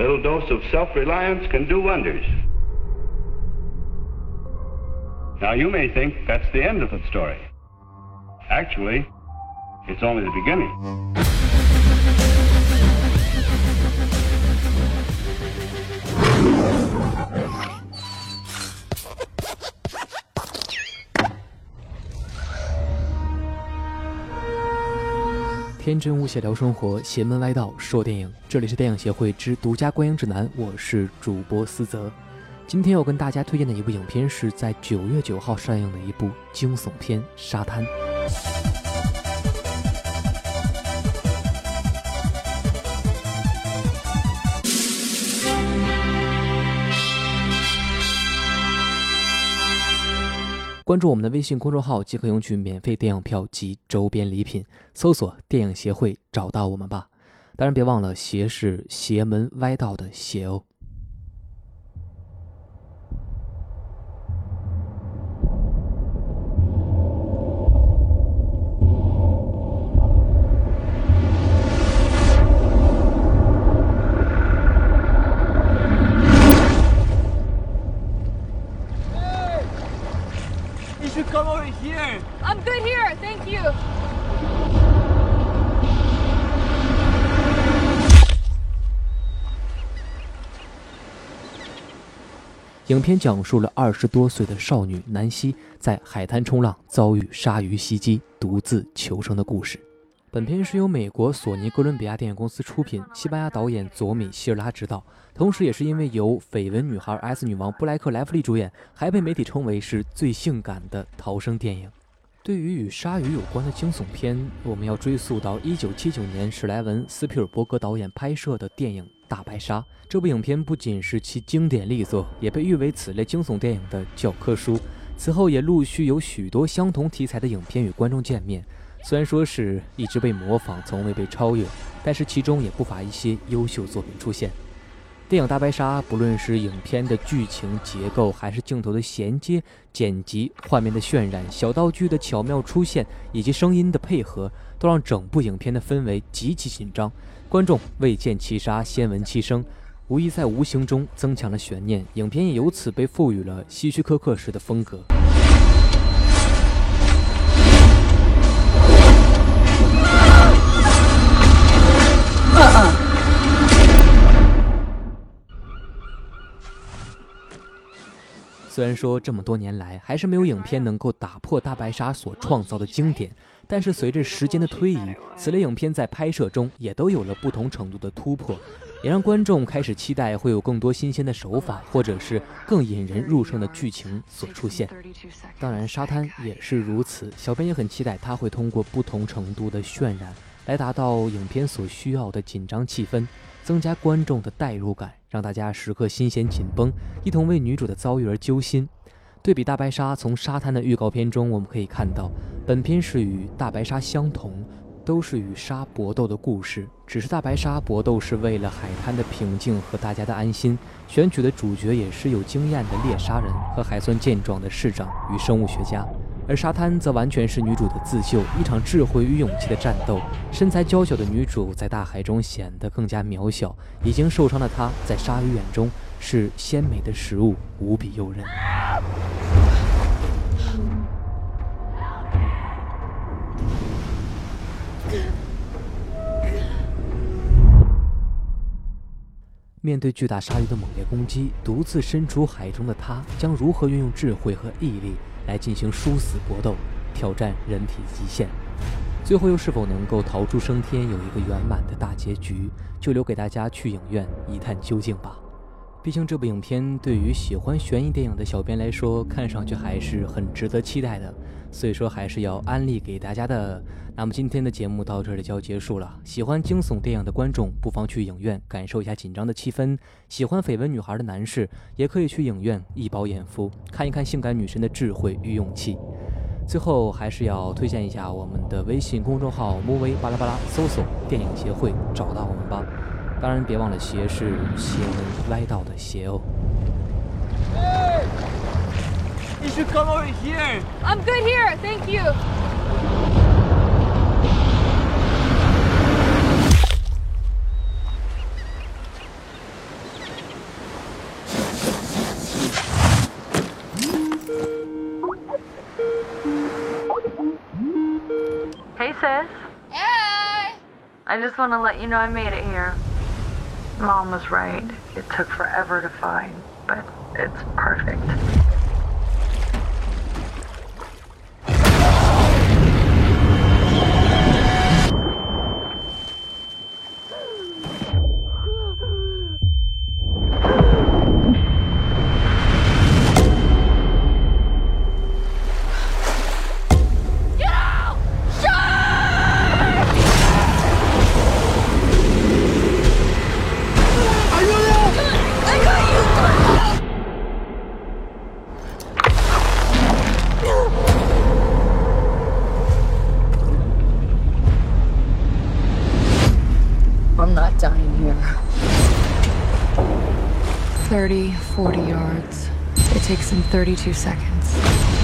Little dose of self-reliance can do wonders. Now you may think that's the end of the story. Actually, it's only the beginning. 天真无邪聊生活，邪门歪道说电影。这里是电影协会之独家观影指南，我是主播思泽。今天要跟大家推荐的一部影片是在九月九号上映的一部惊悚片《沙滩》。关注我们的微信公众号即可领取免费电影票及周边礼品，搜索“电影协会”找到我们吧。当然，别忘了“邪”是邪门歪道的“邪”哦。影片讲述了二十多岁的少女南希在海滩冲浪遭遇鲨鱼袭击，独自求生的故事。本片是由美国索尼哥伦比亚电影公司出品，西班牙导演佐米·希尔拉执导，同时也是因为由绯闻女孩 S 女王布莱克·莱弗利主演，还被媒体称为是最性感的逃生电影。对于与鲨鱼有关的惊悚片，我们要追溯到1979年史莱文·斯皮尔伯格导演拍摄的电影《大白鲨》。这部影片不仅是其经典力作，也被誉为此类惊悚电影的教科书。此后也陆续有许多相同题材的影片与观众见面。虽然说是一直被模仿，从未被超越，但是其中也不乏一些优秀作品出现。电影《大白鲨》，不论是影片的剧情结构，还是镜头的衔接、剪辑、画面的渲染、小道具的巧妙出现，以及声音的配合，都让整部影片的氛围极其紧张。观众未见其杀，先闻其声，无疑在无形中增强了悬念。影片也由此被赋予了希区柯克式的风格。虽然说这么多年来还是没有影片能够打破大白鲨所创造的经典，但是随着时间的推移，此类影片在拍摄中也都有了不同程度的突破，也让观众开始期待会有更多新鲜的手法，或者是更引人入胜的剧情所出现。当然，沙滩也是如此，小编也很期待它会通过不同程度的渲染，来达到影片所需要的紧张气氛，增加观众的代入感。让大家时刻心弦紧绷，一同为女主的遭遇而揪心。对比大白鲨，从沙滩的预告片中我们可以看到，本片是与大白鲨相同，都是与鲨搏斗的故事。只是大白鲨搏斗是为了海滩的平静和大家的安心，选取的主角也是有经验的猎杀人和还算健壮的市长与生物学家。而沙滩则完全是女主的自救，一场智慧与勇气的战斗。身材娇小的女主在大海中显得更加渺小，已经受伤的她在鲨鱼眼中是鲜美的食物，无比诱人。面对巨大鲨鱼的猛烈攻击，独自身处海中的他将如何运用智慧和毅力来进行殊死搏斗，挑战人体极限？最后又是否能够逃出升天，有一个圆满的大结局，就留给大家去影院一探究竟吧。毕竟这部影片对于喜欢悬疑电影的小编来说，看上去还是很值得期待的，所以说还是要安利给大家的。那么今天的节目到这里就要结束了。喜欢惊悚电影的观众不妨去影院感受一下紧张的气氛；喜欢绯闻女孩的男士也可以去影院一饱眼福，看一看性感女神的智慧与勇气。最后还是要推荐一下我们的微信公众号“木威巴拉巴拉”，搜索“电影协会”找到我们吧。当然别忘了邪是邪门歪道的邪哦。Hey, you should come over here. I'm good here, thank you. I just want to let you know I made it here. Mom was right. It took forever to find, but it's perfect. 30, 40 yards. It takes him 32 seconds.